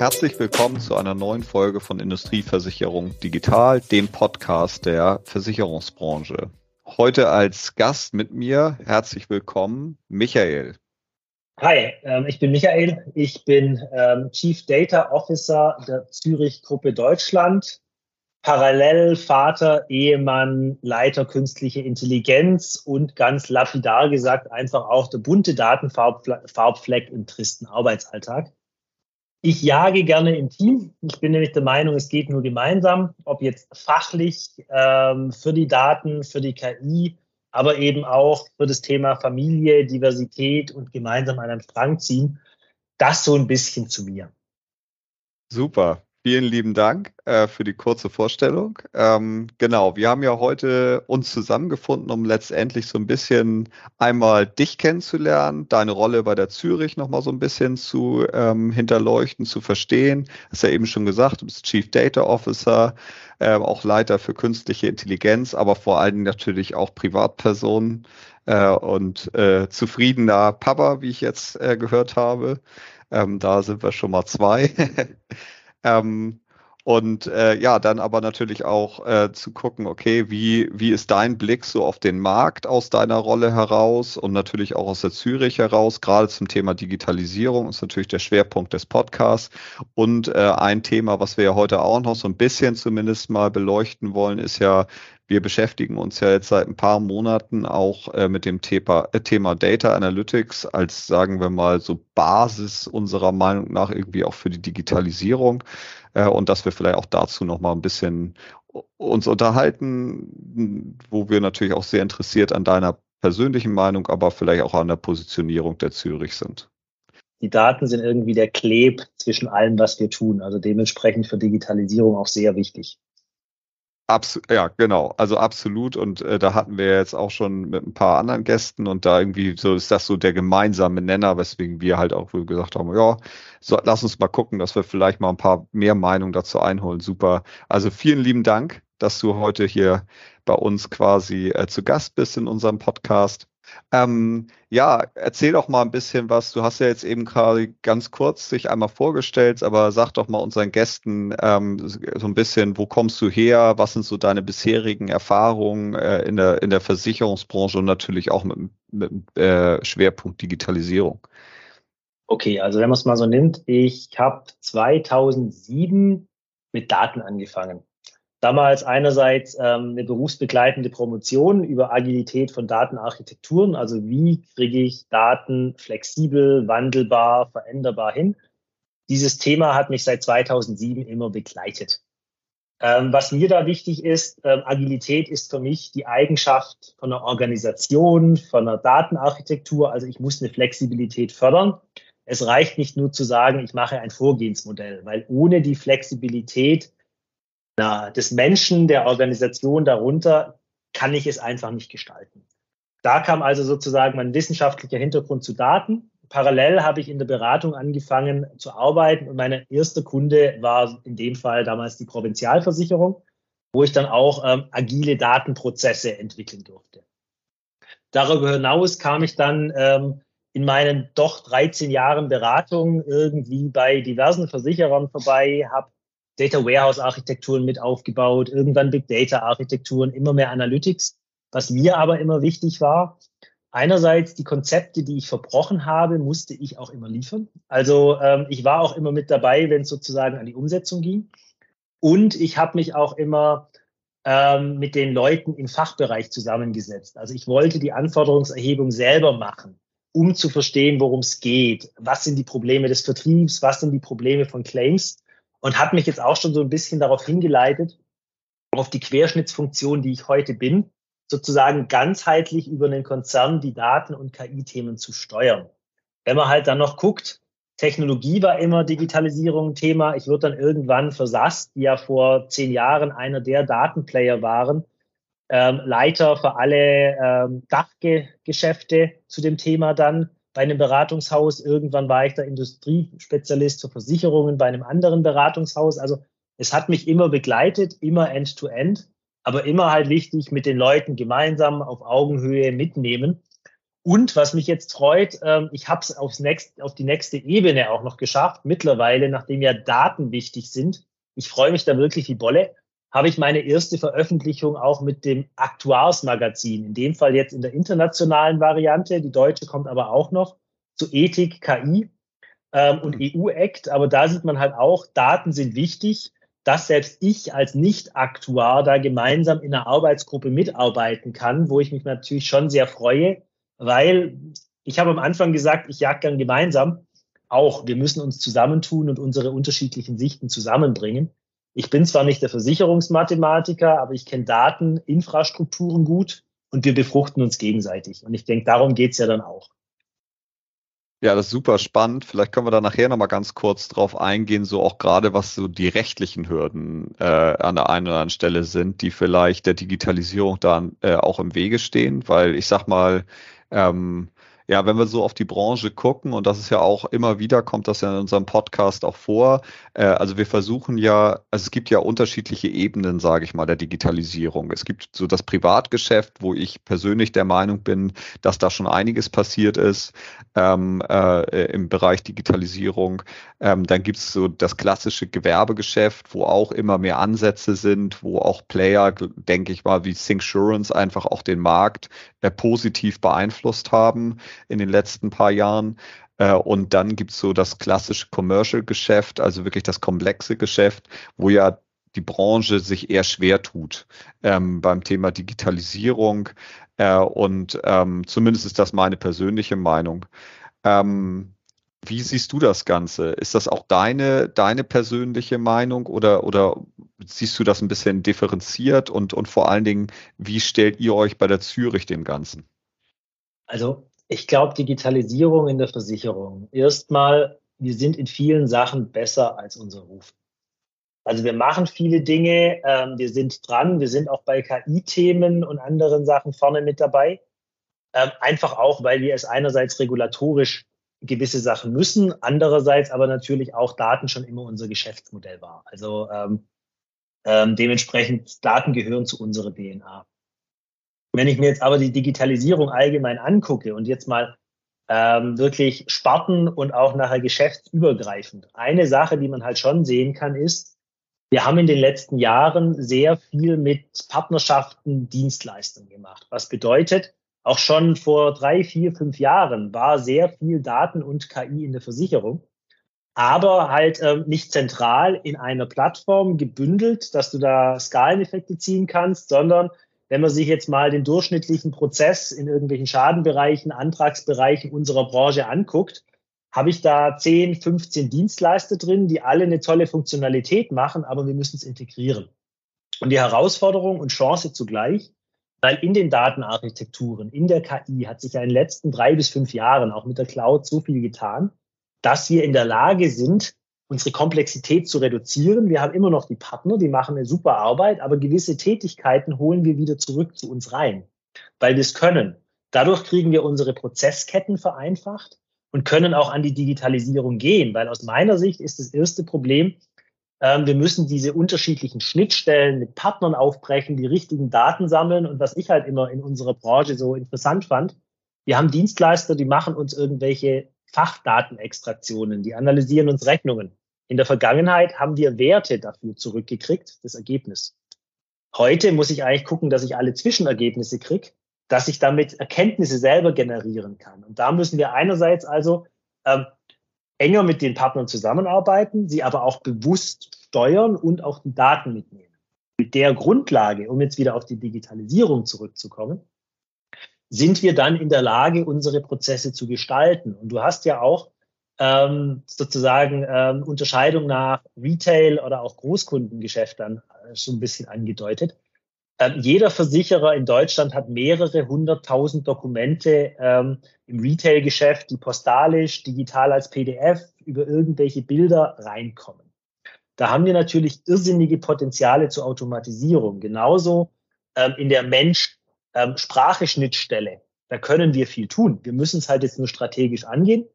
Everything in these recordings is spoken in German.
Herzlich willkommen zu einer neuen Folge von Industrieversicherung Digital, dem Podcast der Versicherungsbranche. Heute als Gast mit mir herzlich willkommen Michael. Hi, ähm, ich bin Michael. Ich bin ähm, Chief Data Officer der Zürich Gruppe Deutschland. Parallel Vater, Ehemann, Leiter künstliche Intelligenz und ganz lapidar gesagt einfach auch der bunte Datenfarbfleck im tristen Arbeitsalltag. Ich jage gerne im Team. Ich bin nämlich der Meinung, es geht nur gemeinsam, ob jetzt fachlich ähm, für die Daten, für die KI, aber eben auch für das Thema Familie, Diversität und gemeinsam an einem Strang ziehen. Das so ein bisschen zu mir. Super. Vielen lieben Dank äh, für die kurze Vorstellung. Ähm, genau, wir haben ja heute uns zusammengefunden, um letztendlich so ein bisschen einmal dich kennenzulernen, deine Rolle bei der Zürich nochmal so ein bisschen zu ähm, hinterleuchten, zu verstehen. Hast ja eben schon gesagt, du bist Chief Data Officer, äh, auch Leiter für künstliche Intelligenz, aber vor allen Dingen natürlich auch Privatperson äh, und äh, zufriedener Papa, wie ich jetzt äh, gehört habe. Ähm, da sind wir schon mal zwei. Ähm, und äh, ja, dann aber natürlich auch äh, zu gucken, okay, wie, wie ist dein Blick so auf den Markt aus deiner Rolle heraus und natürlich auch aus der Zürich heraus, gerade zum Thema Digitalisierung ist natürlich der Schwerpunkt des Podcasts. Und äh, ein Thema, was wir ja heute auch noch so ein bisschen zumindest mal beleuchten wollen, ist ja, wir beschäftigen uns ja jetzt seit ein paar Monaten auch äh, mit dem Thema, äh, Thema Data Analytics als, sagen wir mal, so Basis unserer Meinung nach irgendwie auch für die Digitalisierung äh, und dass wir vielleicht auch dazu noch mal ein bisschen uns unterhalten, wo wir natürlich auch sehr interessiert an deiner persönlichen Meinung, aber vielleicht auch an der Positionierung der Zürich sind. Die Daten sind irgendwie der Kleb zwischen allem, was wir tun. Also dementsprechend für Digitalisierung auch sehr wichtig. Abs ja, genau. Also absolut. Und äh, da hatten wir jetzt auch schon mit ein paar anderen Gästen und da irgendwie so ist das so der gemeinsame Nenner, weswegen wir halt auch gesagt haben, ja, so, lass uns mal gucken, dass wir vielleicht mal ein paar mehr Meinungen dazu einholen. Super. Also vielen lieben Dank, dass du heute hier bei uns quasi äh, zu Gast bist in unserem Podcast. Ähm, ja, erzähl doch mal ein bisschen was. Du hast ja jetzt eben gerade ganz kurz sich einmal vorgestellt, aber sag doch mal unseren Gästen ähm, so ein bisschen, wo kommst du her? Was sind so deine bisherigen Erfahrungen äh, in, der, in der Versicherungsbranche und natürlich auch mit, mit äh, Schwerpunkt Digitalisierung? Okay, also wenn man es mal so nimmt, ich habe 2007 mit Daten angefangen. Damals einerseits ähm, eine berufsbegleitende Promotion über Agilität von Datenarchitekturen, also wie kriege ich Daten flexibel, wandelbar, veränderbar hin. Dieses Thema hat mich seit 2007 immer begleitet. Ähm, was mir da wichtig ist, ähm, Agilität ist für mich die Eigenschaft von einer Organisation, von einer Datenarchitektur. Also ich muss eine Flexibilität fördern. Es reicht nicht nur zu sagen, ich mache ein Vorgehensmodell, weil ohne die Flexibilität na, des Menschen, der Organisation darunter, kann ich es einfach nicht gestalten. Da kam also sozusagen mein wissenschaftlicher Hintergrund zu Daten. Parallel habe ich in der Beratung angefangen zu arbeiten und meine erste Kunde war in dem Fall damals die Provinzialversicherung, wo ich dann auch ähm, agile Datenprozesse entwickeln durfte. Darüber hinaus kam ich dann ähm, in meinen doch 13 Jahren Beratung irgendwie bei diversen Versicherern vorbei, habe Data Warehouse Architekturen mit aufgebaut, irgendwann Big Data Architekturen, immer mehr Analytics. Was mir aber immer wichtig war, einerseits die Konzepte, die ich verbrochen habe, musste ich auch immer liefern. Also ähm, ich war auch immer mit dabei, wenn es sozusagen an die Umsetzung ging. Und ich habe mich auch immer ähm, mit den Leuten im Fachbereich zusammengesetzt. Also ich wollte die Anforderungserhebung selber machen, um zu verstehen, worum es geht. Was sind die Probleme des Vertriebs? Was sind die Probleme von Claims? Und hat mich jetzt auch schon so ein bisschen darauf hingeleitet, auf die Querschnittsfunktion, die ich heute bin, sozusagen ganzheitlich über einen Konzern die Daten- und KI-Themen zu steuern. Wenn man halt dann noch guckt, Technologie war immer Digitalisierung ein Thema. Ich wurde dann irgendwann für SAS, die ja vor zehn Jahren einer der Datenplayer waren, ähm, Leiter für alle ähm, Dachgeschäfte zu dem Thema dann bei einem Beratungshaus. Irgendwann war ich der Industriespezialist für Versicherungen bei einem anderen Beratungshaus. Also es hat mich immer begleitet, immer end-to-end, -end, aber immer halt wichtig mit den Leuten gemeinsam auf Augenhöhe mitnehmen. Und was mich jetzt freut, ähm, ich habe es aufs next, auf die nächste Ebene auch noch geschafft. Mittlerweile, nachdem ja Daten wichtig sind, ich freue mich da wirklich wie Bolle, habe ich meine erste Veröffentlichung auch mit dem Aktuarsmagazin. In dem Fall jetzt in der internationalen Variante. Die deutsche kommt aber auch noch zu Ethik, KI ähm, und mhm. EU-Act. Aber da sieht man halt auch, Daten sind wichtig, dass selbst ich als Nicht-Aktuar da gemeinsam in einer Arbeitsgruppe mitarbeiten kann, wo ich mich natürlich schon sehr freue, weil ich habe am Anfang gesagt, ich jag gern gemeinsam. Auch wir müssen uns zusammentun und unsere unterschiedlichen Sichten zusammenbringen. Ich bin zwar nicht der Versicherungsmathematiker, aber ich kenne Daten, Infrastrukturen gut und wir befruchten uns gegenseitig. Und ich denke, darum geht's ja dann auch. Ja, das ist super spannend. Vielleicht können wir da nachher nochmal ganz kurz drauf eingehen, so auch gerade was so die rechtlichen Hürden äh, an der einen oder anderen Stelle sind, die vielleicht der Digitalisierung dann äh, auch im Wege stehen, weil ich sag mal, ähm, ja, wenn wir so auf die Branche gucken, und das ist ja auch immer wieder, kommt das ja in unserem Podcast auch vor, äh, also wir versuchen ja, also es gibt ja unterschiedliche Ebenen, sage ich mal, der Digitalisierung. Es gibt so das Privatgeschäft, wo ich persönlich der Meinung bin, dass da schon einiges passiert ist ähm, äh, im Bereich Digitalisierung. Ähm, dann gibt es so das klassische Gewerbegeschäft, wo auch immer mehr Ansätze sind, wo auch Player, denke ich mal, wie Thinksurance einfach auch den Markt äh, positiv beeinflusst haben in den letzten paar Jahren. Äh, und dann gibt's so das klassische Commercial-Geschäft, also wirklich das komplexe Geschäft, wo ja die Branche sich eher schwer tut ähm, beim Thema Digitalisierung. Äh, und ähm, zumindest ist das meine persönliche Meinung. Ähm, wie siehst du das Ganze? Ist das auch deine, deine persönliche Meinung oder, oder siehst du das ein bisschen differenziert und, und vor allen Dingen, wie stellt ihr euch bei der Zürich dem Ganzen? Also ich glaube, Digitalisierung in der Versicherung. Erstmal, wir sind in vielen Sachen besser als unser Ruf. Also wir machen viele Dinge, ähm, wir sind dran, wir sind auch bei KI-Themen und anderen Sachen vorne mit dabei. Ähm, einfach auch, weil wir es einerseits regulatorisch gewisse Sachen müssen, andererseits aber natürlich auch Daten schon immer unser Geschäftsmodell war. Also ähm, ähm, dementsprechend Daten gehören zu unserer DNA. Wenn ich mir jetzt aber die Digitalisierung allgemein angucke und jetzt mal ähm, wirklich Sparten und auch nachher geschäftsübergreifend, eine Sache, die man halt schon sehen kann, ist, wir haben in den letzten Jahren sehr viel mit Partnerschaften, Dienstleistungen gemacht. Was bedeutet, auch schon vor drei, vier, fünf Jahren war sehr viel Daten und KI in der Versicherung, aber halt ähm, nicht zentral in einer Plattform gebündelt, dass du da Skaleneffekte ziehen kannst, sondern wenn man sich jetzt mal den durchschnittlichen Prozess in irgendwelchen Schadenbereichen, Antragsbereichen unserer Branche anguckt, habe ich da 10, 15 Dienstleister drin, die alle eine tolle Funktionalität machen, aber wir müssen es integrieren. Und die Herausforderung und Chance zugleich, weil in den Datenarchitekturen, in der KI hat sich ja in den letzten drei bis fünf Jahren auch mit der Cloud so viel getan, dass wir in der Lage sind, unsere Komplexität zu reduzieren. Wir haben immer noch die Partner, die machen eine super Arbeit, aber gewisse Tätigkeiten holen wir wieder zurück zu uns rein, weil wir es können. Dadurch kriegen wir unsere Prozessketten vereinfacht und können auch an die Digitalisierung gehen, weil aus meiner Sicht ist das erste Problem, ähm, wir müssen diese unterschiedlichen Schnittstellen mit Partnern aufbrechen, die richtigen Daten sammeln und was ich halt immer in unserer Branche so interessant fand, wir haben Dienstleister, die machen uns irgendwelche Fachdatenextraktionen, die analysieren uns Rechnungen. In der Vergangenheit haben wir Werte dafür zurückgekriegt, das Ergebnis. Heute muss ich eigentlich gucken, dass ich alle Zwischenergebnisse kriege, dass ich damit Erkenntnisse selber generieren kann. Und da müssen wir einerseits also ähm, enger mit den Partnern zusammenarbeiten, sie aber auch bewusst steuern und auch die Daten mitnehmen. Mit der Grundlage, um jetzt wieder auf die Digitalisierung zurückzukommen, sind wir dann in der Lage, unsere Prozesse zu gestalten. Und du hast ja auch ähm, sozusagen ähm, Unterscheidung nach Retail oder auch Großkundengeschäft dann äh, schon ein bisschen angedeutet. Ähm, jeder Versicherer in Deutschland hat mehrere hunderttausend Dokumente ähm, im Retail-Geschäft, die postalisch, digital als PDF über irgendwelche Bilder reinkommen. Da haben wir natürlich irrsinnige Potenziale zur Automatisierung. Genauso ähm, in der Mensch-Sprache-Schnittstelle. Da können wir viel tun. Wir müssen es halt jetzt nur strategisch angehen.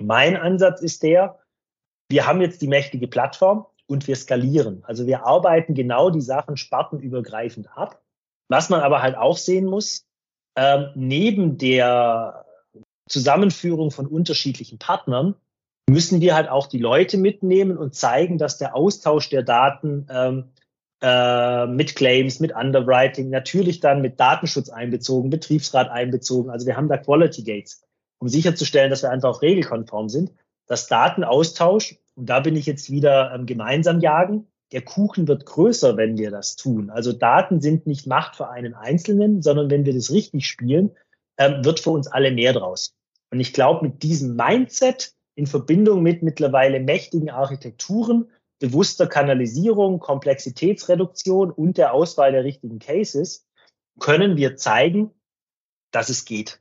Mein Ansatz ist der, wir haben jetzt die mächtige Plattform und wir skalieren. Also wir arbeiten genau die Sachen spartenübergreifend ab. Was man aber halt auch sehen muss, ähm, neben der Zusammenführung von unterschiedlichen Partnern müssen wir halt auch die Leute mitnehmen und zeigen, dass der Austausch der Daten ähm, äh, mit Claims, mit Underwriting, natürlich dann mit Datenschutz einbezogen, Betriebsrat einbezogen. Also wir haben da Quality Gates, um sicherzustellen, dass wir einfach auch regelkonform sind. Das Datenaustausch, und da bin ich jetzt wieder ähm, gemeinsam jagen, der Kuchen wird größer, wenn wir das tun. Also Daten sind nicht Macht für einen Einzelnen, sondern wenn wir das richtig spielen, ähm, wird für uns alle mehr draus. Und ich glaube, mit diesem Mindset in Verbindung mit mittlerweile mächtigen Architekturen, bewusster Kanalisierung, Komplexitätsreduktion und der Auswahl der richtigen Cases können wir zeigen, dass es geht.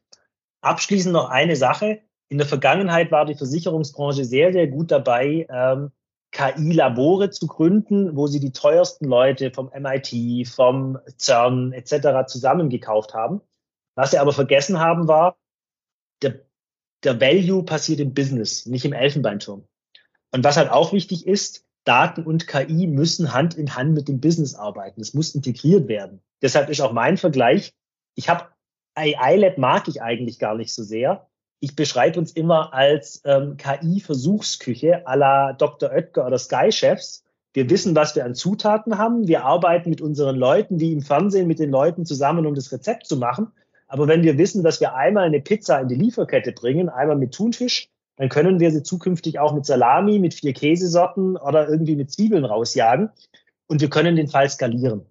Abschließend noch eine Sache. In der Vergangenheit war die Versicherungsbranche sehr, sehr gut dabei, ähm, KI-Labore zu gründen, wo sie die teuersten Leute vom MIT, vom CERN etc. zusammengekauft haben. Was sie aber vergessen haben, war, der, der Value passiert im Business, nicht im Elfenbeinturm. Und was halt auch wichtig ist, Daten und KI müssen Hand in Hand mit dem Business arbeiten. Es muss integriert werden. Deshalb ist auch mein Vergleich, ich habe AI-Lab mag ich eigentlich gar nicht so sehr. Ich beschreibe uns immer als ähm, KI-Versuchsküche à la Dr. Oetker oder Sky-Chefs. Wir wissen, was wir an Zutaten haben. Wir arbeiten mit unseren Leuten wie im Fernsehen mit den Leuten zusammen, um das Rezept zu machen. Aber wenn wir wissen, dass wir einmal eine Pizza in die Lieferkette bringen, einmal mit Thunfisch, dann können wir sie zukünftig auch mit Salami, mit vier Käsesorten oder irgendwie mit Zwiebeln rausjagen. Und wir können den Fall skalieren.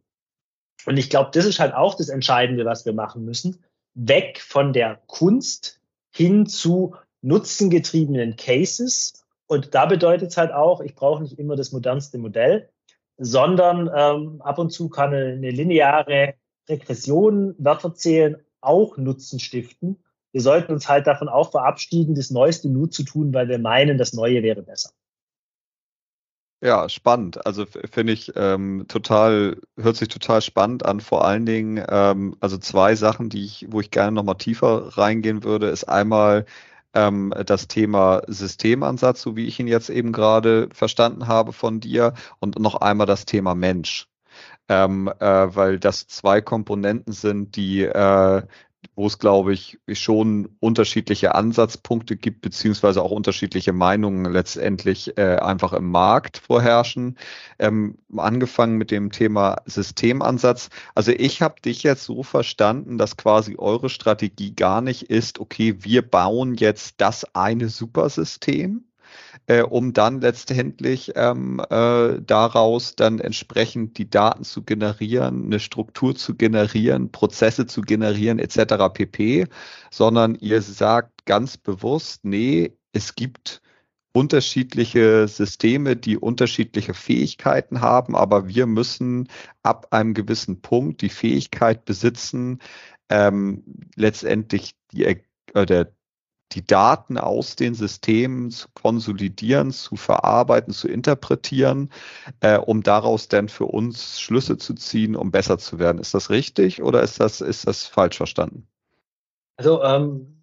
Und ich glaube, das ist halt auch das Entscheidende, was wir machen müssen. Weg von der Kunst hin zu nutzengetriebenen Cases. Und da bedeutet es halt auch, ich brauche nicht immer das modernste Modell, sondern ähm, ab und zu kann eine, lineare Regression, Werterzählen auch Nutzen stiften wir sollten uns halt davon auch verabschieden, das Neueste nur zu tun, weil wir meinen, das Neue wäre besser. Ja, spannend. Also finde ich ähm, total, hört sich total spannend an. Vor allen Dingen, ähm, also zwei Sachen, die ich, wo ich gerne nochmal tiefer reingehen würde, ist einmal ähm, das Thema Systemansatz, so wie ich ihn jetzt eben gerade verstanden habe von dir, und noch einmal das Thema Mensch. Ähm, äh, weil das zwei Komponenten sind, die äh, wo es, glaube ich, schon unterschiedliche Ansatzpunkte gibt, beziehungsweise auch unterschiedliche Meinungen letztendlich äh, einfach im Markt vorherrschen. Ähm, angefangen mit dem Thema Systemansatz. Also ich habe dich jetzt so verstanden, dass quasi eure Strategie gar nicht ist, okay, wir bauen jetzt das eine Supersystem, äh, um dann letztendlich ähm, äh, daraus dann entsprechend die Daten zu generieren, eine Struktur zu generieren, Prozesse zu generieren etc. pp, sondern ihr sagt ganz bewusst, nee, es gibt unterschiedliche Systeme, die unterschiedliche Fähigkeiten haben, aber wir müssen ab einem gewissen Punkt die Fähigkeit besitzen, ähm, letztendlich die, äh, der, die Daten aus den Systemen zu konsolidieren, zu verarbeiten, zu interpretieren, äh, um daraus dann für uns Schlüsse zu ziehen, um besser zu werden. Ist das richtig oder ist das, ist das falsch verstanden? Also ähm,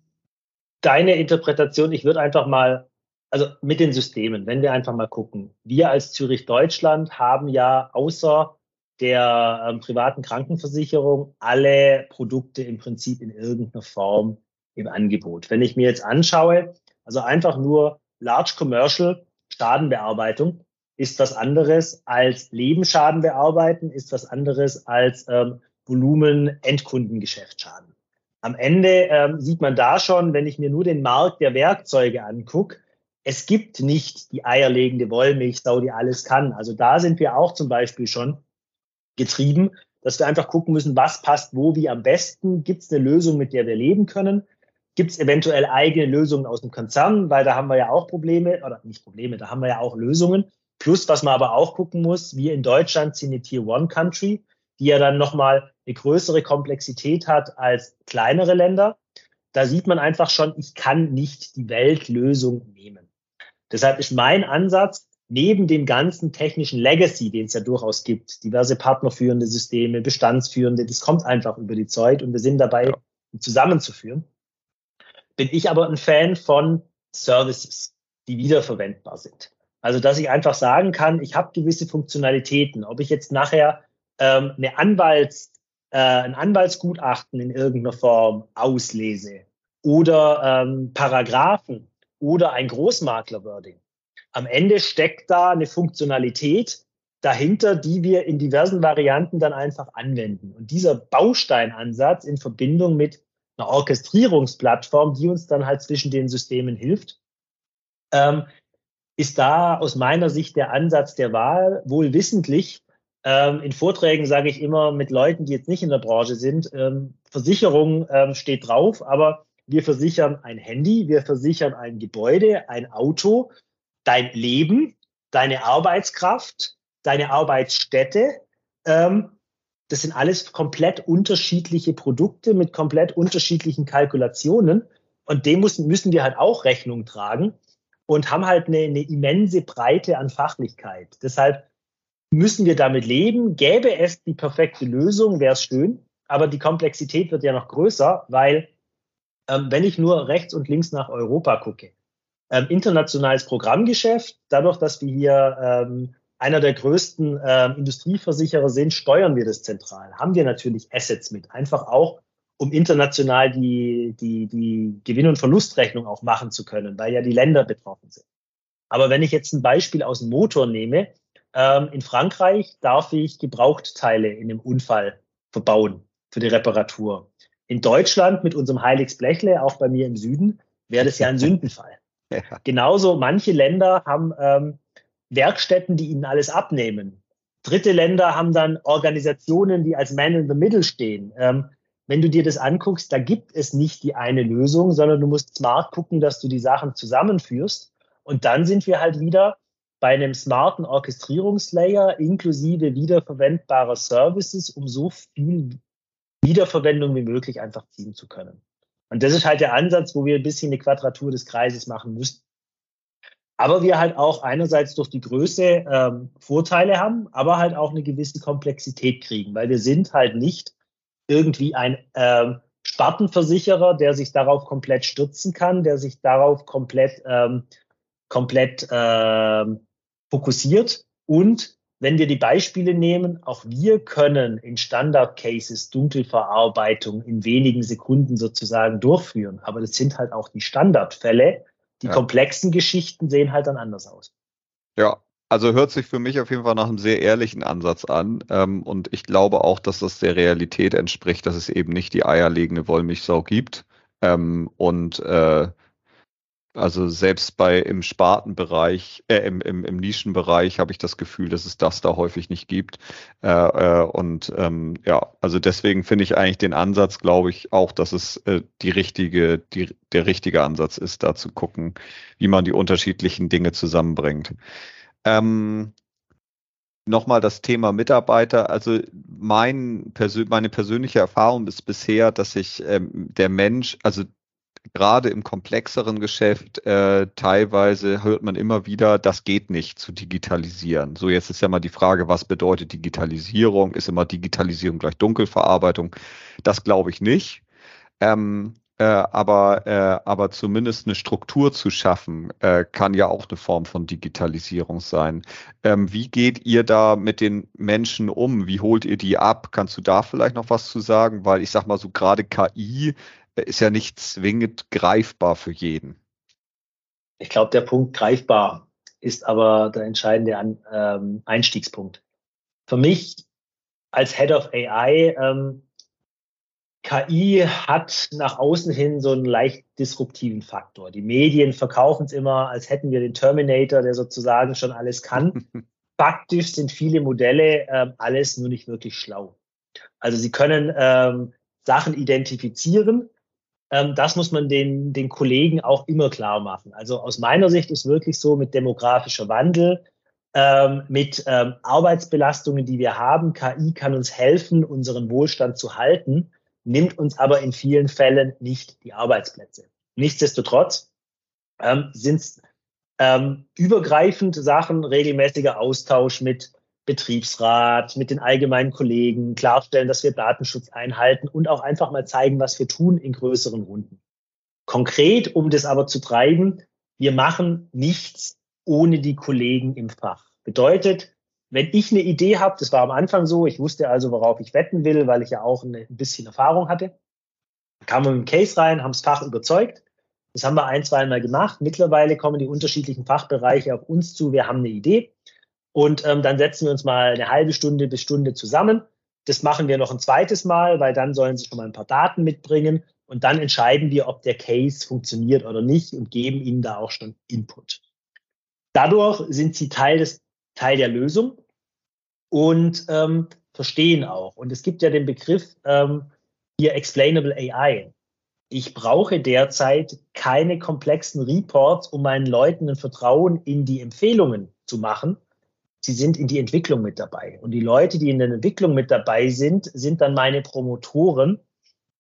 deine Interpretation, ich würde einfach mal, also mit den Systemen, wenn wir einfach mal gucken. Wir als Zürich Deutschland haben ja außer der ähm, privaten Krankenversicherung alle Produkte im Prinzip in irgendeiner Form im Angebot. Wenn ich mir jetzt anschaue, also einfach nur Large Commercial Schadenbearbeitung ist was anderes als Lebensschaden bearbeiten, ist was anderes als ähm, Volumen Endkundengeschäftsschaden. Am Ende ähm, sieht man da schon, wenn ich mir nur den Markt der Werkzeuge angucke, es gibt nicht die eierlegende Wollmilchsau, die alles kann. Also da sind wir auch zum Beispiel schon getrieben, dass wir einfach gucken müssen, was passt wo wie am besten. Gibt es eine Lösung, mit der wir leben können? Gibt es eventuell eigene Lösungen aus dem Konzern, weil da haben wir ja auch Probleme, oder nicht Probleme, da haben wir ja auch Lösungen. Plus, was man aber auch gucken muss, wir in Deutschland sind eine Tier-One-Country, die ja dann nochmal eine größere Komplexität hat als kleinere Länder. Da sieht man einfach schon, ich kann nicht die Weltlösung nehmen. Deshalb ist mein Ansatz, neben dem ganzen technischen Legacy, den es ja durchaus gibt, diverse partnerführende Systeme, bestandsführende, das kommt einfach über die Zeit und wir sind dabei, zusammenzuführen bin ich aber ein Fan von Services, die wiederverwendbar sind. Also, dass ich einfach sagen kann, ich habe gewisse Funktionalitäten. Ob ich jetzt nachher ähm, eine Anwalts äh, ein Anwaltsgutachten in irgendeiner Form auslese oder ähm, Paragraphen oder ein Großmaklerwording. Am Ende steckt da eine Funktionalität dahinter, die wir in diversen Varianten dann einfach anwenden. Und dieser Bausteinansatz in Verbindung mit einer Orchestrierungsplattform, die uns dann halt zwischen den Systemen hilft, ähm, ist da aus meiner Sicht der Ansatz der Wahl wohl wissentlich. Ähm, in Vorträgen sage ich immer mit Leuten, die jetzt nicht in der Branche sind, ähm, Versicherung ähm, steht drauf, aber wir versichern ein Handy, wir versichern ein Gebäude, ein Auto, dein Leben, deine Arbeitskraft, deine Arbeitsstätte. Ähm, das sind alles komplett unterschiedliche Produkte mit komplett unterschiedlichen Kalkulationen. Und dem müssen, müssen wir halt auch Rechnung tragen und haben halt eine, eine immense Breite an Fachlichkeit. Deshalb müssen wir damit leben. Gäbe es die perfekte Lösung, wäre es schön. Aber die Komplexität wird ja noch größer, weil ähm, wenn ich nur rechts und links nach Europa gucke, ähm, internationales Programmgeschäft, dadurch, dass wir hier ähm, einer der größten ähm, Industrieversicherer sind, steuern wir das zentral. Haben wir natürlich Assets mit, einfach auch, um international die, die, die Gewinn- und Verlustrechnung auch machen zu können, weil ja die Länder betroffen sind. Aber wenn ich jetzt ein Beispiel aus dem Motor nehme, ähm, in Frankreich darf ich Gebrauchtteile in einem Unfall verbauen für die Reparatur. In Deutschland mit unserem Heilig's Blechle, auch bei mir im Süden, wäre das ja ein Sündenfall. Ja. Genauso manche Länder haben ähm, Werkstätten, die ihnen alles abnehmen. Dritte Länder haben dann Organisationen, die als Man in the Middle stehen. Ähm, wenn du dir das anguckst, da gibt es nicht die eine Lösung, sondern du musst smart gucken, dass du die Sachen zusammenführst. Und dann sind wir halt wieder bei einem smarten Orchestrierungslayer inklusive wiederverwendbarer Services, um so viel Wiederverwendung wie möglich einfach ziehen zu können. Und das ist halt der Ansatz, wo wir ein bisschen eine Quadratur des Kreises machen müssen. Aber wir halt auch einerseits durch die Größe ähm, Vorteile haben, aber halt auch eine gewisse Komplexität kriegen, weil wir sind halt nicht irgendwie ein ähm, Spartenversicherer, der sich darauf komplett stürzen kann, der sich darauf komplett, ähm, komplett ähm, fokussiert. Und wenn wir die Beispiele nehmen, auch wir können in Standard Cases Dunkelverarbeitung in wenigen Sekunden sozusagen durchführen. Aber das sind halt auch die Standardfälle. Die ja. komplexen Geschichten sehen halt dann anders aus. Ja, also hört sich für mich auf jeden Fall nach einem sehr ehrlichen Ansatz an. Ähm, und ich glaube auch, dass das der Realität entspricht, dass es eben nicht die eierlegende Wollmilchsau gibt. Ähm, und äh, also selbst bei im Spartenbereich, äh, im, im, im Nischenbereich habe ich das Gefühl, dass es das da häufig nicht gibt. Äh, äh, und ähm, ja, also deswegen finde ich eigentlich den Ansatz, glaube ich, auch, dass es äh, die richtige, die, der richtige Ansatz ist, da zu gucken, wie man die unterschiedlichen Dinge zusammenbringt. Ähm, Nochmal das Thema Mitarbeiter. Also mein, meine persönliche Erfahrung ist bisher, dass sich ähm, der Mensch, also gerade im komplexeren Geschäft äh, teilweise hört man immer wieder, das geht nicht zu digitalisieren. So, jetzt ist ja mal die Frage, was bedeutet Digitalisierung? Ist immer Digitalisierung gleich Dunkelverarbeitung? Das glaube ich nicht. Ähm, äh, aber, äh, aber zumindest eine Struktur zu schaffen, äh, kann ja auch eine Form von Digitalisierung sein. Ähm, wie geht ihr da mit den Menschen um? Wie holt ihr die ab? Kannst du da vielleicht noch was zu sagen? Weil ich sag mal so gerade KI ist ja nicht zwingend greifbar für jeden. Ich glaube, der Punkt greifbar ist aber der entscheidende An ähm, Einstiegspunkt. Für mich als Head of AI, ähm, KI hat nach außen hin so einen leicht disruptiven Faktor. Die Medien verkaufen es immer, als hätten wir den Terminator, der sozusagen schon alles kann. Faktisch sind viele Modelle ähm, alles nur nicht wirklich schlau. Also sie können ähm, Sachen identifizieren, das muss man den, den Kollegen auch immer klar machen. Also aus meiner Sicht ist wirklich so mit demografischer Wandel, ähm, mit ähm, Arbeitsbelastungen, die wir haben. KI kann uns helfen, unseren Wohlstand zu halten, nimmt uns aber in vielen Fällen nicht die Arbeitsplätze. Nichtsdestotrotz ähm, sind es ähm, übergreifend Sachen, regelmäßiger Austausch mit Betriebsrat, mit den allgemeinen Kollegen, klarstellen, dass wir Datenschutz einhalten und auch einfach mal zeigen, was wir tun in größeren Runden. Konkret, um das aber zu treiben, wir machen nichts ohne die Kollegen im Fach. Bedeutet, wenn ich eine Idee habe, das war am Anfang so, ich wusste also, worauf ich wetten will, weil ich ja auch ein bisschen Erfahrung hatte, kamen wir mit dem Case rein, haben das Fach überzeugt. Das haben wir ein, zwei Mal gemacht. Mittlerweile kommen die unterschiedlichen Fachbereiche auf uns zu. Wir haben eine Idee und ähm, dann setzen wir uns mal eine halbe Stunde bis Stunde zusammen. Das machen wir noch ein zweites Mal, weil dann sollen sie schon mal ein paar Daten mitbringen und dann entscheiden wir, ob der Case funktioniert oder nicht und geben ihnen da auch schon Input. Dadurch sind sie Teil des Teil der Lösung und ähm, verstehen auch. Und es gibt ja den Begriff ähm, hier Explainable AI. Ich brauche derzeit keine komplexen Reports, um meinen Leuten ein Vertrauen in die Empfehlungen zu machen. Sie sind in die Entwicklung mit dabei. Und die Leute, die in der Entwicklung mit dabei sind, sind dann meine Promotoren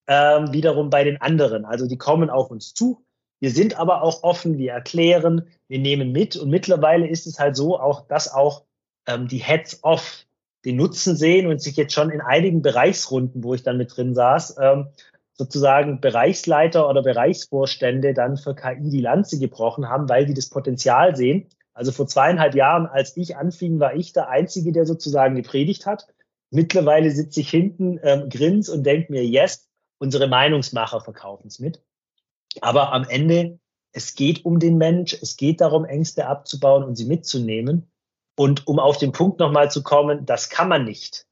ähm, wiederum bei den anderen. Also die kommen auf uns zu. Wir sind aber auch offen, wir erklären, wir nehmen mit. Und mittlerweile ist es halt so, auch dass auch ähm, die Heads-off den Nutzen sehen und sich jetzt schon in einigen Bereichsrunden, wo ich dann mit drin saß, ähm, sozusagen Bereichsleiter oder Bereichsvorstände dann für KI die Lanze gebrochen haben, weil die das Potenzial sehen. Also vor zweieinhalb Jahren, als ich anfing, war ich der Einzige, der sozusagen gepredigt hat. Mittlerweile sitze ich hinten, ähm, grins und denke mir, yes, unsere Meinungsmacher verkaufen es mit. Aber am Ende, es geht um den Mensch, es geht darum, Ängste abzubauen und sie mitzunehmen. Und um auf den Punkt nochmal zu kommen, das kann man nicht.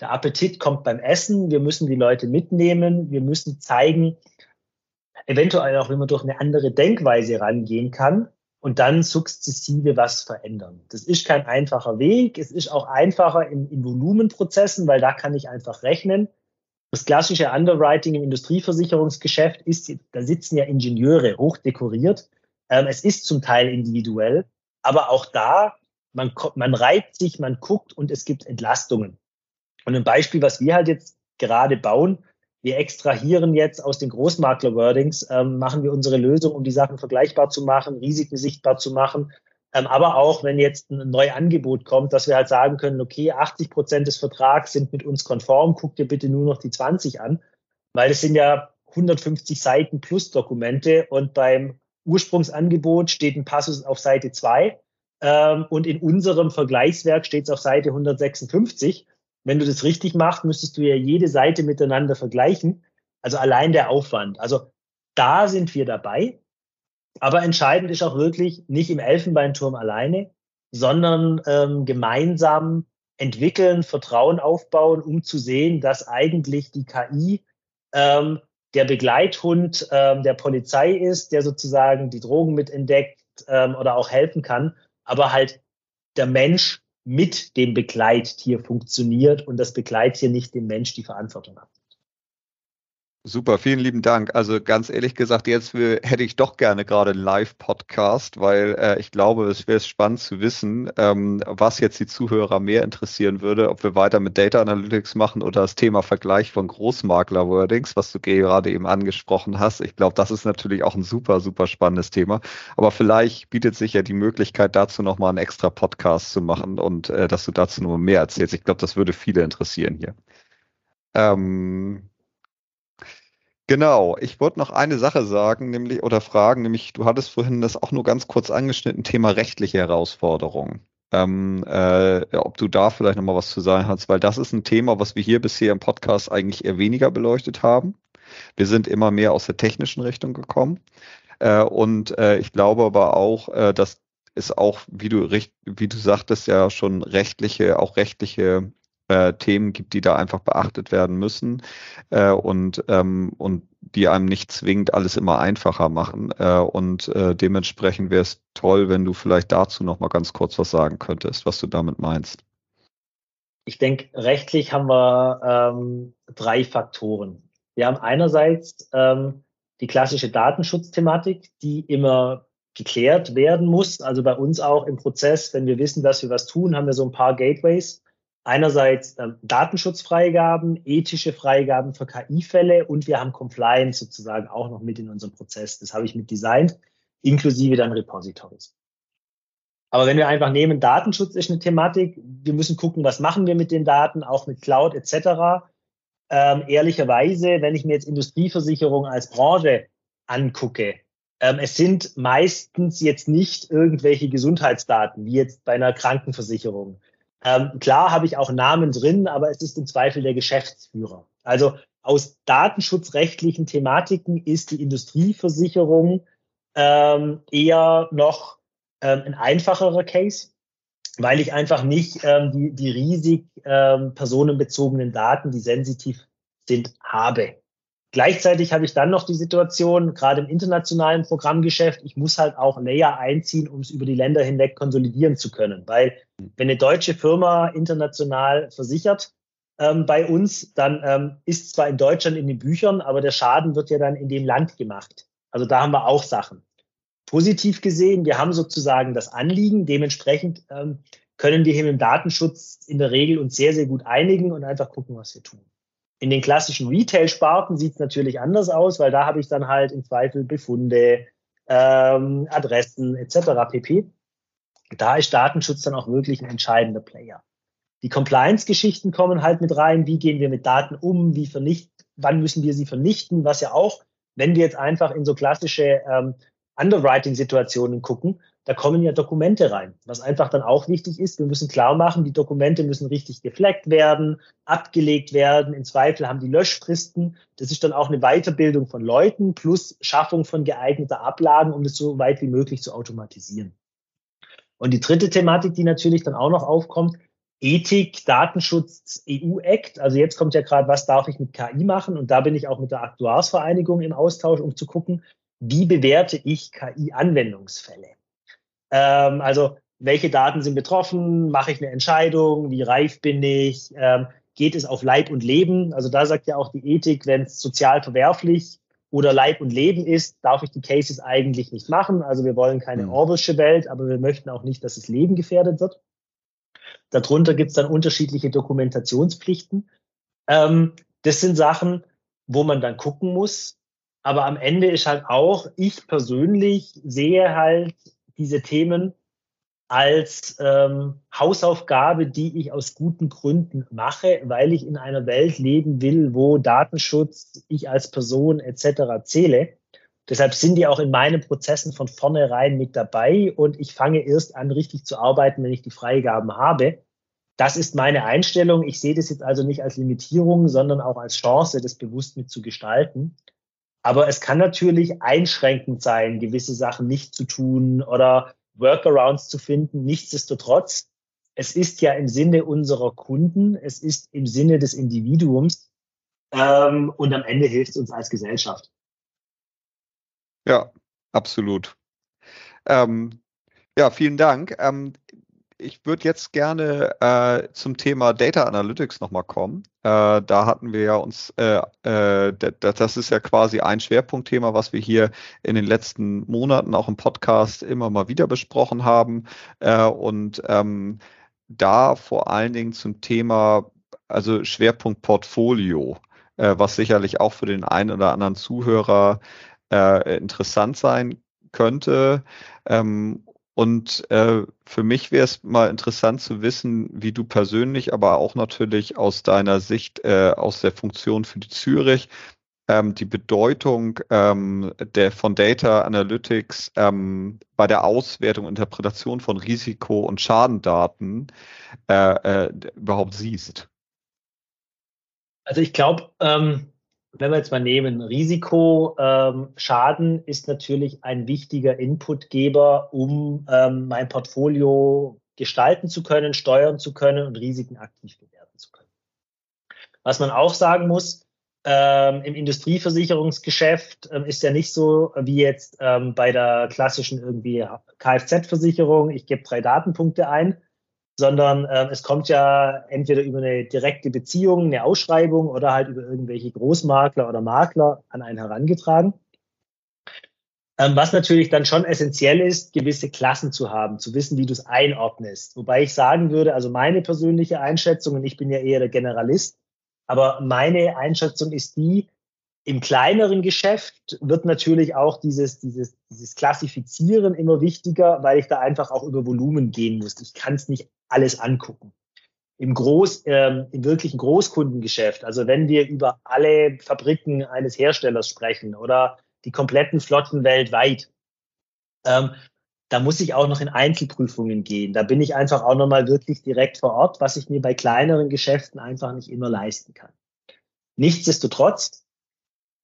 Der Appetit kommt beim Essen. Wir müssen die Leute mitnehmen. Wir müssen zeigen, eventuell auch, wie man durch eine andere Denkweise rangehen kann und dann sukzessive was verändern. Das ist kein einfacher Weg. Es ist auch einfacher in, in Volumenprozessen, weil da kann ich einfach rechnen. Das klassische Underwriting im Industrieversicherungsgeschäft ist, da sitzen ja Ingenieure hochdekoriert. Ähm, es ist zum Teil individuell, aber auch da man, man reibt sich, man guckt und es gibt Entlastungen. Und ein Beispiel, was wir halt jetzt gerade bauen, wir extrahieren jetzt aus den Großmakler-Wordings, ähm, machen wir unsere Lösung, um die Sachen vergleichbar zu machen, Risiken sichtbar zu machen. Ähm, aber auch, wenn jetzt ein neues Angebot kommt, dass wir halt sagen können, okay, 80 Prozent des Vertrags sind mit uns konform, guck dir bitte nur noch die 20 an, weil es sind ja 150 Seiten plus Dokumente und beim Ursprungsangebot steht ein Passus auf Seite 2 ähm, und in unserem Vergleichswerk steht es auf Seite 156. Wenn du das richtig machst, müsstest du ja jede Seite miteinander vergleichen. Also allein der Aufwand. Also da sind wir dabei. Aber entscheidend ist auch wirklich nicht im Elfenbeinturm alleine, sondern ähm, gemeinsam entwickeln, Vertrauen aufbauen, um zu sehen, dass eigentlich die KI ähm, der Begleithund ähm, der Polizei ist, der sozusagen die Drogen mitentdeckt ähm, oder auch helfen kann aber halt der Mensch mit dem Begleittier funktioniert und das Begleittier nicht dem Mensch die Verantwortung hat. Super, vielen lieben Dank. Also ganz ehrlich gesagt, jetzt hätte ich doch gerne gerade einen Live-Podcast, weil äh, ich glaube, es wäre spannend zu wissen, ähm, was jetzt die Zuhörer mehr interessieren würde, ob wir weiter mit Data Analytics machen oder das Thema Vergleich von Großmakler-Wordings, was du gerade eben angesprochen hast. Ich glaube, das ist natürlich auch ein super, super spannendes Thema. Aber vielleicht bietet sich ja die Möglichkeit, dazu nochmal einen extra Podcast zu machen und äh, dass du dazu nur mehr erzählst. Ich glaube, das würde viele interessieren hier. Ähm, Genau, ich wollte noch eine Sache sagen, nämlich oder fragen, nämlich du hattest vorhin das auch nur ganz kurz angeschnitten, Thema rechtliche Herausforderungen. Ähm, äh, ob du da vielleicht nochmal was zu sagen hast, weil das ist ein Thema, was wir hier bisher im Podcast eigentlich eher weniger beleuchtet haben. Wir sind immer mehr aus der technischen Richtung gekommen. Äh, und äh, ich glaube aber auch, äh, dass es auch, wie du, wie du sagtest, ja schon rechtliche, auch rechtliche äh, Themen gibt, die da einfach beachtet werden müssen äh, und, ähm, und die einem nicht zwingend alles immer einfacher machen. Äh, und äh, dementsprechend wäre es toll, wenn du vielleicht dazu noch mal ganz kurz was sagen könntest, was du damit meinst. Ich denke, rechtlich haben wir ähm, drei Faktoren. Wir haben einerseits ähm, die klassische Datenschutzthematik, die immer geklärt werden muss. Also bei uns auch im Prozess, wenn wir wissen, dass wir was tun, haben wir so ein paar Gateways, einerseits ähm, Datenschutzfreigaben, ethische Freigaben für KI-Fälle und wir haben Compliance sozusagen auch noch mit in unserem Prozess. Das habe ich mit designt, inklusive dann Repositories. Aber wenn wir einfach nehmen, Datenschutz ist eine Thematik, wir müssen gucken, was machen wir mit den Daten, auch mit Cloud etc. Ähm, ehrlicherweise, wenn ich mir jetzt Industrieversicherung als Branche angucke, ähm, es sind meistens jetzt nicht irgendwelche Gesundheitsdaten, wie jetzt bei einer Krankenversicherung Ähm, klar habe ich auch Namen drin, aber es ist im Zweifel der Geschäftsführer. Also aus datenschutzrechtlichen Thematiken ist die Industrieversicherung ähm, eher noch ähm, ein einfacherer Case, weil ich einfach nicht ähm, die, die riesig ähm, personenbezogenen Daten, die sensitiv sind, habe. Gleichzeitig habe ich dann noch die Situation, gerade im internationalen Programmgeschäft, ich muss halt auch Layer einziehen, um es über die Länder hinweg konsolidieren zu können. Weil wenn eine deutsche Firma international versichert ähm, bei uns, dann ähm, ist zwar in Deutschland in den Büchern, aber der Schaden wird ja dann in dem Land gemacht. Also da haben wir auch Sachen. Positiv gesehen, wir haben sozusagen das Anliegen, dementsprechend ähm, können wir hier mit dem Datenschutz in der Regel uns sehr, sehr gut einigen und einfach gucken, was wir tun. In den klassischen Retail-Sparten sieht es natürlich anders aus, weil da habe ich dann halt im Zweifel Befunde, ähm, Adressen etc. pp. Da ist Datenschutz dann auch wirklich ein entscheidender Player. Die Compliance-Geschichten kommen halt mit rein. Wie gehen wir mit Daten um? Wie vernichten? Wann müssen wir sie vernichten? Was ja auch, wenn wir jetzt einfach in so klassische ähm, Underwriting-Situationen gucken, da kommen ja Dokumente rein. Was einfach dann auch wichtig ist, wir müssen klar machen, die Dokumente müssen richtig gefleckt werden, abgelegt werden. Im Zweifel haben die Löschfristen. Das ist dann auch eine Weiterbildung von Leuten plus Schaffung von geeigneter Ablagen, um das so weit wie möglich zu automatisieren. Und die dritte Thematik, die natürlich dann auch noch aufkommt, Ethik, Datenschutz, EU-Act. Also jetzt kommt ja gerade, was darf ich mit KI machen? Und da bin ich auch mit der Aktuarsvereinigung im Austausch, um zu gucken, wie bewerte ich KI-Anwendungsfälle? Ähm, also welche Daten sind betroffen? Mache ich eine Entscheidung? Wie reif bin ich? Ähm, geht es auf Leib und Leben? Also da sagt ja auch die Ethik, wenn es sozial verwerflich oder Leib und Leben ist, darf ich die Cases eigentlich nicht machen. Also wir wollen keine mhm. Orwellsche Welt, aber wir möchten auch nicht, dass das Leben gefährdet wird. Darunter gibt es dann unterschiedliche Dokumentationspflichten. Ähm, das sind Sachen, wo man dann gucken muss. Aber am Ende ist halt auch, ich persönlich sehe halt diese Themen als ähm, Hausaufgabe, die ich aus guten Gründen mache, weil ich in einer Welt leben will, wo Datenschutz, ich als Person etc. zähle. Deshalb sind die auch in meinen Prozessen von vornherein mit dabei und ich fange erst an, richtig zu arbeiten, wenn ich die Freigaben habe. Das ist meine Einstellung. Ich sehe das jetzt also nicht als Limitierung, sondern auch als Chance, das bewusst mit zu gestalten. Aber es kann natürlich einschränkend sein, gewisse Sachen nicht zu tun oder Workarounds zu finden. Nichtsdestotrotz, es ist ja im Sinne unserer Kunden, es ist im Sinne des Individuums ähm, und am Ende hilft es uns als Gesellschaft. Ja, absolut. Ähm, ja, vielen Dank. Ähm, ich würde jetzt gerne äh, zum Thema Data Analytics nochmal kommen. Äh, da hatten wir ja uns, äh, äh das ist ja quasi ein Schwerpunktthema, was wir hier in den letzten Monaten auch im Podcast immer mal wieder besprochen haben. Äh, und ähm, da vor allen Dingen zum Thema, also Schwerpunkt Portfolio, äh, was sicherlich auch für den einen oder anderen Zuhörer interessant sein könnte. Ähm, und äh, für mich wäre es mal interessant zu wissen, wie du persönlich, aber auch natürlich aus deiner Sicht, äh, aus der Funktion für die Zürich, ähm, die Bedeutung ähm, der, von Data Analytics ähm, bei der Auswertung Interpretation von Risiko- und Schadendaten äh, äh überhaupt siehst. Also ich glaube, ähm, wenn wir jetzt mal nehmen, Risiko, ähm, ist natürlich ein wichtiger Inputgeber, um ähm, mein Portfolio gestalten zu können, steuern zu können und Risiken aktiv bewerten zu können. Was man auch sagen muss, ähm, im Industrieversicherungsgeschäft ähm, ist ja nicht so wie jetzt ähm, bei der klassischen irgendwie Kfz-Versicherung, ich gebe drei Datenpunkte ein, sondern äh, es kommt ja entweder über eine direkte Beziehung, eine Ausschreibung oder halt über irgendwelche Großmakler oder Makler an einen herangetragen. Ähm, was natürlich dann schon essentiell ist, gewisse Klassen zu haben, zu wissen, wie du es einordnest. Wobei ich sagen würde, also meine persönliche Einschätzung, und ich bin ja eher der Generalist, aber meine Einschätzung ist die, im kleineren Geschäft wird natürlich auch dieses, dieses, dieses Klassifizieren immer wichtiger, weil ich da einfach auch über Volumen gehen muss. Ich kann es nicht alles angucken. Im Groß, ähm, im wirklichen Großkundengeschäft, also wenn wir über alle Fabriken eines Herstellers sprechen oder die kompletten Flotten weltweit, ähm, da muss ich auch noch in Einzelprüfungen gehen. Da bin ich einfach auch nochmal wirklich direkt vor Ort, was ich mir bei kleineren Geschäften einfach nicht immer leisten kann. Nichtsdestotrotz,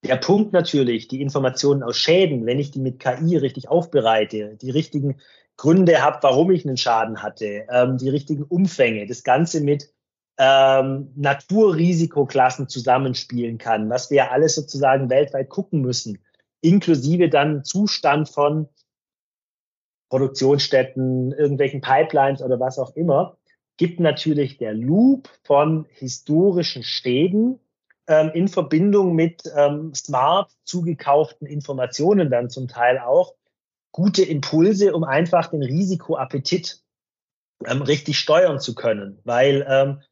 der Punkt natürlich, die Informationen aus Schäden, wenn ich die mit KI richtig aufbereite, die richtigen Gründe habe, warum ich einen Schaden hatte, ähm, die richtigen Umfänge, das Ganze mit ähm, Naturrisikoklassen zusammenspielen kann, was wir alles sozusagen weltweit gucken müssen, inklusive dann Zustand von Produktionsstätten, irgendwelchen Pipelines oder was auch immer, gibt natürlich der Loop von historischen Städten ähm, in Verbindung mit ähm, smart zugekauften Informationen dann zum Teil auch gute Impulse, um einfach den Risikoappetit ähm, richtig steuern zu können. Weil ähm,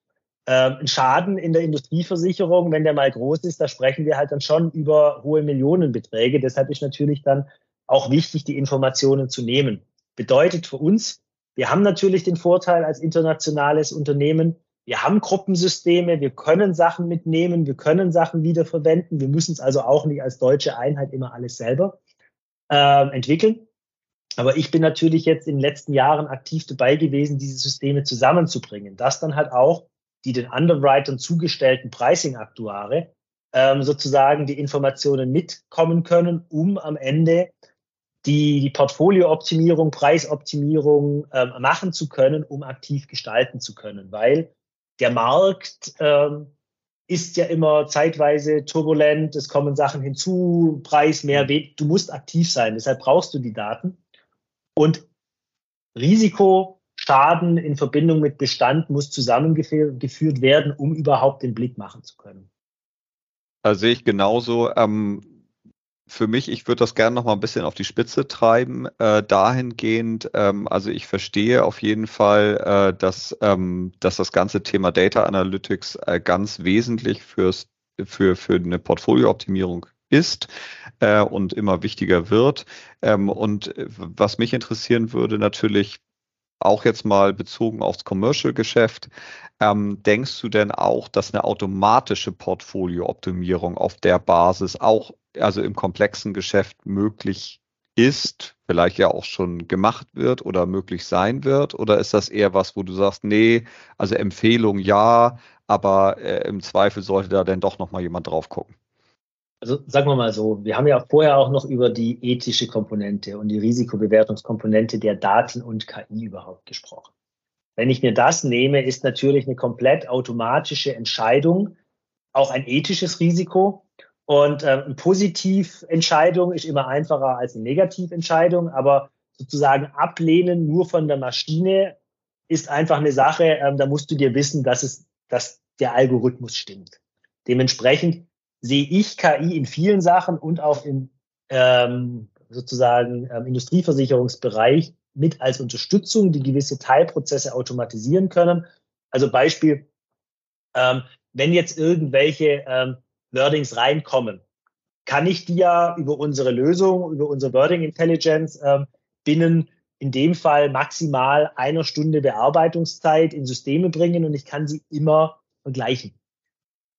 ähm, ein Schaden in der Industrieversicherung, wenn der mal groß ist, da sprechen wir halt dann schon über hohe Millionenbeträge. Deshalb ist natürlich dann auch wichtig, die Informationen zu nehmen. Bedeutet für uns, wir haben natürlich den Vorteil als internationales Unternehmen, wir haben Gruppensysteme, wir können Sachen mitnehmen, wir können Sachen wiederverwenden. Wir müssen es also auch nicht als deutsche Einheit immer alles selber äh, entwickeln. Aber ich bin natürlich jetzt in den letzten Jahren aktiv dabei gewesen, diese Systeme zusammenzubringen, dass dann halt auch die den Underwritern zugestellten Pricing-Aktuare ähm, sozusagen die Informationen mitkommen können, um am Ende die, die Portfoliooptimierung, Preisoptimierung ähm, machen zu können, um aktiv gestalten zu können. Weil der Markt ähm, ist ja immer zeitweise turbulent, es kommen Sachen hinzu, Preis mehr, mhm. du musst aktiv sein, deshalb brauchst du die Daten. Und Risiko, Schaden in Verbindung mit Bestand muss zusammengeführt werden, um überhaupt den Blick machen zu können. Da sehe ich genauso. Ähm, für mich, ich würde das gerne noch mal ein bisschen auf die Spitze treiben, äh, dahingehend, ähm, also ich verstehe auf jeden Fall, äh, dass, ähm, dass das ganze Thema Data Analytics äh, ganz wesentlich fürs, für, für eine Portfoliooptimierung ist äh, und immer wichtiger wird. Ähm, und äh, was mich interessieren würde, natürlich auch jetzt mal bezogen aufs Commercial-Geschäft, ähm, denkst du denn auch, dass eine automatische Portfoliooptimierung auf der Basis auch also im komplexen Geschäft möglich ist, vielleicht ja auch schon gemacht wird oder möglich sein wird? Oder ist das eher was, wo du sagst, nee, also Empfehlung ja, aber äh, im Zweifel sollte da denn doch nochmal jemand drauf gucken? Also sagen wir mal so, wir haben ja vorher auch noch über die ethische Komponente und die Risikobewertungskomponente der Daten und KI überhaupt gesprochen. Wenn ich mir das nehme, ist natürlich eine komplett automatische Entscheidung auch ein ethisches Risiko. Und äh, eine Positiventscheidung ist immer einfacher als eine Negativentscheidung, aber sozusagen ablehnen nur von der Maschine ist einfach eine Sache, ähm, da musst du dir wissen, dass es, dass der Algorithmus stimmt. Dementsprechend sehe ich KI in vielen Sachen und auch im ähm, sozusagen ähm, Industrieversicherungsbereich mit als Unterstützung, die gewisse Teilprozesse automatisieren können. Also Beispiel, ähm, wenn jetzt irgendwelche ähm, Wordings reinkommen, kann ich die ja über unsere Lösung, über unsere Wording Intelligence ähm, binnen in dem Fall maximal einer Stunde Bearbeitungszeit in Systeme bringen und ich kann sie immer vergleichen.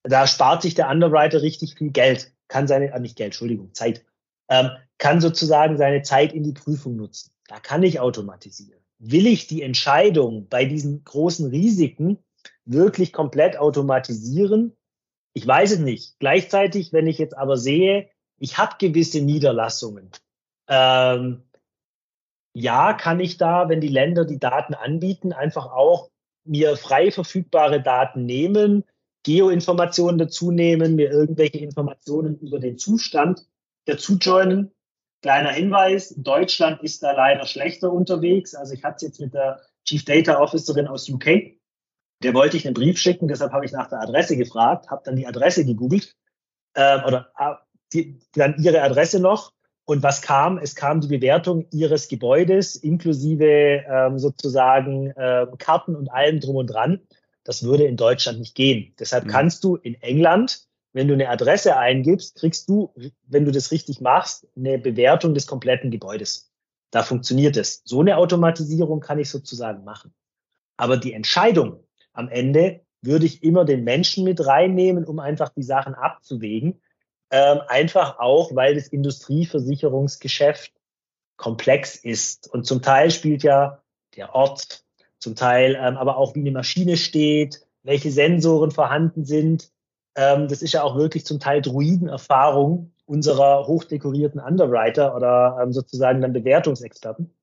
Da spart sich der Underwriter richtig viel Geld, kann seine, äh, nicht Geld, Entschuldigung, Zeit, ähm, kann sozusagen seine Zeit in die Prüfung nutzen. Da kann ich automatisieren. Will ich die Entscheidung bei diesen großen Risiken wirklich komplett automatisieren, ich weiß es nicht. Gleichzeitig, wenn ich jetzt aber sehe, ich habe gewisse Niederlassungen. Ähm, ja, kann ich da, wenn die Länder die Daten anbieten, einfach auch mir frei verfügbare Daten nehmen, Geoinformationen dazu nehmen, mir irgendwelche Informationen über den Zustand dazu joinen. Kleiner Hinweis, Deutschland ist da leider schlechter unterwegs. Also ich hatte es jetzt mit der Chief Data Officerin aus UK der wollte ich einen Brief schicken, deshalb habe ich nach der Adresse gefragt, habe dann die Adresse gegoogelt äh, oder äh, die, dann ihre Adresse noch. Und was kam? Es kam die Bewertung ihres Gebäudes inklusive ähm, sozusagen äh, Karten und allem drum und dran. Das würde in Deutschland nicht gehen. Deshalb mhm. kannst du in England, wenn du eine Adresse eingibst, kriegst du, wenn du das richtig machst, eine Bewertung des kompletten Gebäudes. Da funktioniert es. So eine Automatisierung kann ich sozusagen machen. Aber die Entscheidung, am Ende würde ich immer den Menschen mit reinnehmen, um einfach die Sachen abzuwägen. Ähm, einfach auch, weil das Industrieversicherungsgeschäft komplex ist. Und zum Teil spielt ja der Ort, zum Teil ähm, aber auch, wie eine Maschine steht, welche Sensoren vorhanden sind. Ähm, das ist ja auch wirklich zum Teil Druidenerfahrung unserer hochdekorierten Underwriter oder ähm, sozusagen dann Bewertungsexperten,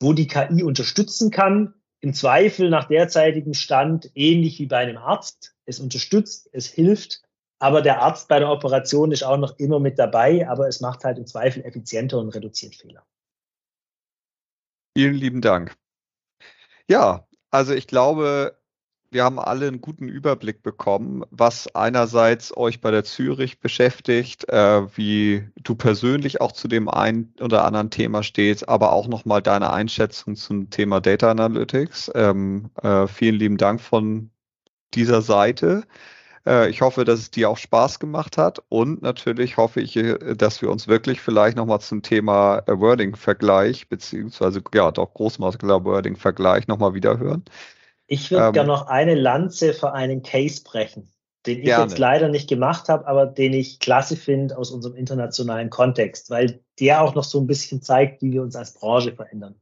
wo die KI unterstützen kann, im Zweifel nach derzeitigem Stand ähnlich wie bei einem Arzt. Es unterstützt, es hilft, aber der Arzt bei der Operation ist auch noch immer mit dabei, aber es macht halt im Zweifel effizienter und reduziert Fehler. Vielen lieben Dank. Ja, also ich glaube, wir haben alle einen guten Überblick bekommen, was einerseits euch bei der Zürich beschäftigt, äh, wie du persönlich auch zu dem einen oder anderen Thema stehst, aber auch nochmal deine Einschätzung zum Thema Data Analytics. Ähm, äh, vielen lieben Dank von dieser Seite. Äh, ich hoffe, dass es dir auch Spaß gemacht hat und natürlich hoffe ich, äh, dass wir uns wirklich vielleicht nochmal zum Thema Wording-Vergleich beziehungsweise ja doch großmaskeler Wording-Vergleich nochmal wiederhören. Ich würde ähm, gerne noch eine Lanze für einen Case brechen, den ich gerne. jetzt leider nicht gemacht habe, aber den ich klasse finde aus unserem internationalen Kontext, weil der auch noch so ein bisschen zeigt, wie wir uns als Branche verändern.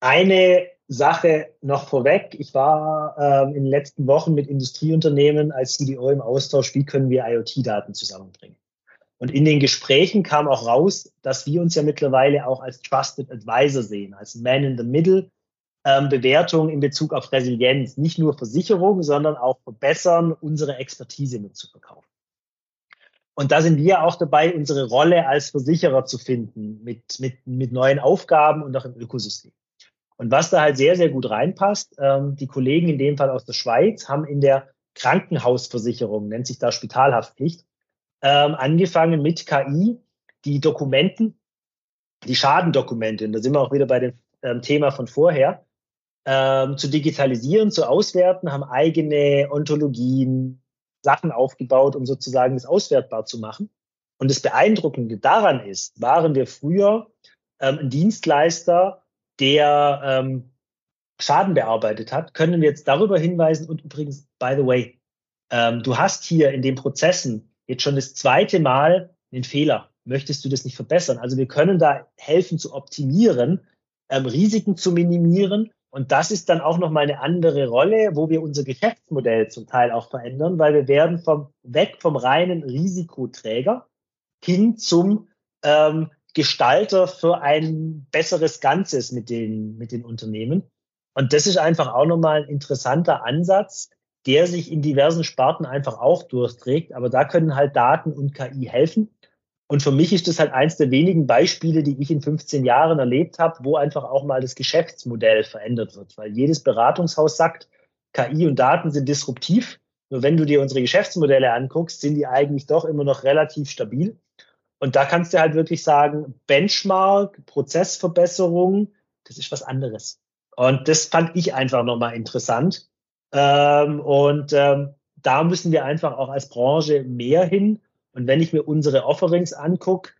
Eine Sache noch vorweg. Ich war ähm, in den letzten Wochen mit Industrieunternehmen als CDO im Austausch, wie können wir IoT-Daten zusammenbringen. Und in den Gesprächen kam auch raus, dass wir uns ja mittlerweile auch als Trusted Advisor sehen, als Man in the Middle, ähm, Bewertung in Bezug auf Resilienz, nicht nur Versicherung, sondern auch verbessern, unsere Expertise mitzuverkaufen. Und da sind wir auch dabei, unsere Rolle als Versicherer zu finden, mit, mit, mit neuen Aufgaben und auch im Ökosystem. Und was da halt sehr, sehr gut reinpasst, ähm, die Kollegen in dem Fall aus der Schweiz haben in der Krankenhausversicherung, nennt sich da Spitalhaftpflicht, ähm, angefangen mit KI, die Dokumenten, die Schadendokumente, und da sind wir auch wieder bei dem ähm, Thema von vorher, ähm, zu digitalisieren, zu auswerten, haben eigene Ontologien, Sachen aufgebaut, um sozusagen das auswertbar zu machen. Und das Beeindruckende daran ist, waren wir früher ähm, ein Dienstleister, der ähm, Schaden bearbeitet hat, können wir jetzt darüber hinweisen und übrigens, by the way, ähm, du hast hier in den Prozessen jetzt schon das zweite Mal einen Fehler. Möchtest du das nicht verbessern? Also wir können da helfen zu optimieren, ähm, Risiken zu minimieren und das ist dann auch nochmal eine andere Rolle, wo wir unser Geschäftsmodell zum Teil auch verändern, weil wir werden vom, weg vom reinen Risikoträger hin zum ähm, Gestalter für ein besseres Ganzes mit den, mit den Unternehmen. Und das ist einfach auch nochmal ein interessanter Ansatz, der sich in diversen Sparten einfach auch durchträgt. Aber da können halt Daten und KI helfen. Und für mich ist das halt eins der wenigen Beispiele, die ich in 15 Jahren erlebt habe, wo einfach auch mal das Geschäftsmodell verändert wird. Weil jedes Beratungshaus sagt, KI und Daten sind disruptiv. Nur wenn du dir unsere Geschäftsmodelle anguckst, sind die eigentlich doch immer noch relativ stabil. Und da kannst du halt wirklich sagen, Benchmark, Prozessverbesserung, das ist was anderes. Und das fand ich einfach nochmal interessant. Ähm, und ähm, da müssen wir einfach auch als Branche mehr hin. Und wenn ich mir unsere Offerings angucke,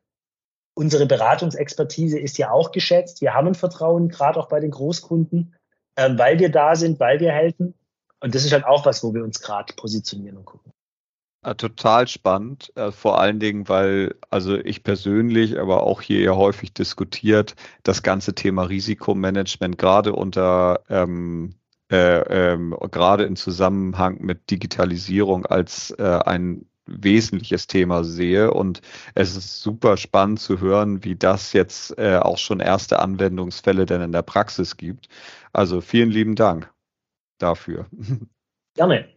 unsere Beratungsexpertise ist ja auch geschätzt. Wir haben ein Vertrauen, gerade auch bei den Großkunden, ähm, weil wir da sind, weil wir helfen. Und das ist halt auch was, wo wir uns gerade positionieren und gucken. Ja, total spannend, äh, vor allen Dingen, weil also ich persönlich, aber auch hier ja häufig diskutiert, das ganze Thema Risikomanagement gerade unter ähm, äh, ähm, gerade im Zusammenhang mit Digitalisierung als äh, ein wesentliches Thema sehe. Und es ist super spannend zu hören, wie das jetzt äh, auch schon erste Anwendungsfälle denn in der Praxis gibt. Also vielen lieben Dank dafür. Gerne.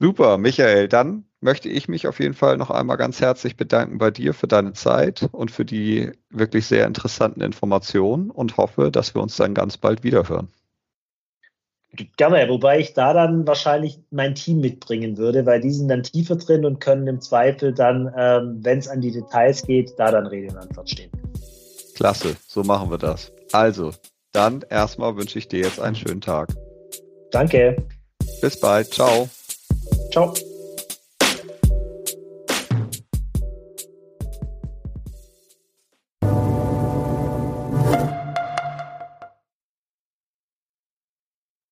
Super, Michael. Dann möchte ich mich auf jeden Fall noch einmal ganz herzlich bedanken bei dir für deine Zeit und für die wirklich sehr interessanten Informationen und hoffe, dass wir uns dann ganz bald wiederhören. Gerne, wobei ich da dann wahrscheinlich mein Team mitbringen würde, weil die sind dann tiefer drin und können im Zweifel dann, ähm, wenn es an die Details geht, da dann Rede und Antwort stehen. Klasse, so machen wir das. Also, dann erstmal wünsche ich dir jetzt einen schönen Tag. Danke. Bis bald. Ciao. Ciao.